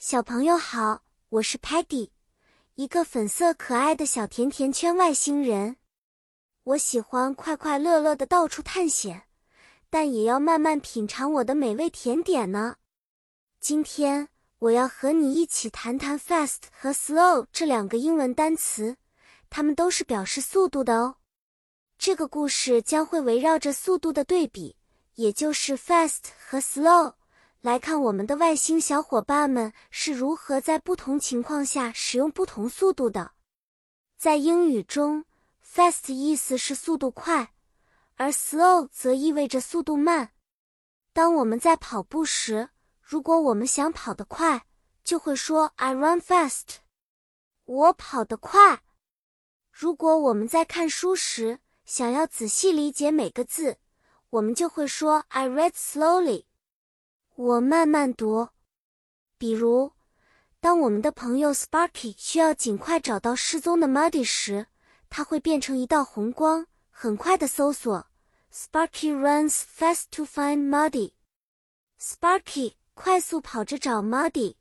小朋友好，我是 Patty，一个粉色可爱的小甜甜圈外星人。我喜欢快快乐乐的到处探险，但也要慢慢品尝我的美味甜点呢。今天我要和你一起谈谈 fast 和 slow 这两个英文单词，它们都是表示速度的哦。这个故事将会围绕着速度的对比，也就是 fast 和 slow。来看我们的外星小伙伴们是如何在不同情况下使用不同速度的。在英语中，fast 意思是速度快，而 slow 则意味着速度慢。当我们在跑步时，如果我们想跑得快，就会说 I run fast，我跑得快。如果我们在看书时，想要仔细理解每个字，我们就会说 I read slowly。我慢慢读，比如，当我们的朋友 Sparky 需要尽快找到失踪的 Muddy 时，他会变成一道红光，很快的搜索。Sparky runs fast to find Muddy。Sparky 快速跑着找 Muddy。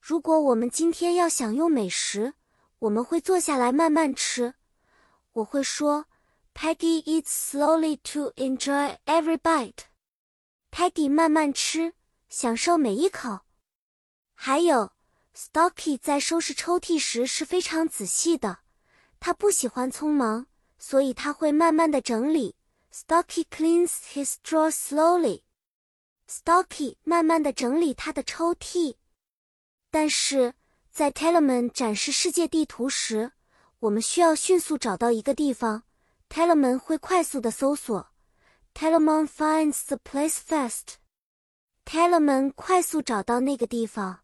如果我们今天要享用美食，我们会坐下来慢慢吃。我会说，Peggy eats slowly to enjoy every bite。Teddy 慢慢吃，享受每一口。还有，Stocky 在收拾抽屉时是非常仔细的，他不喜欢匆忙，所以他会慢慢的整理。Stocky cleans his drawer slowly。Stocky 慢慢的整理他的抽屉。但是在 Tellerman 展示世界地图时，我们需要迅速找到一个地方，Tellerman 会快速的搜索。Telemon finds the place fast. Telemon 快速找到那个地方。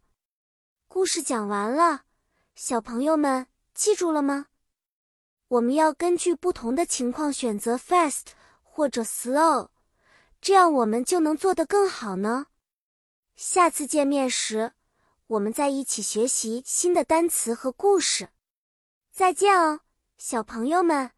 故事讲完了，小朋友们记住了吗？我们要根据不同的情况选择 fast 或者 slow，这样我们就能做得更好呢。下次见面时，我们再一起学习新的单词和故事。再见哦，小朋友们。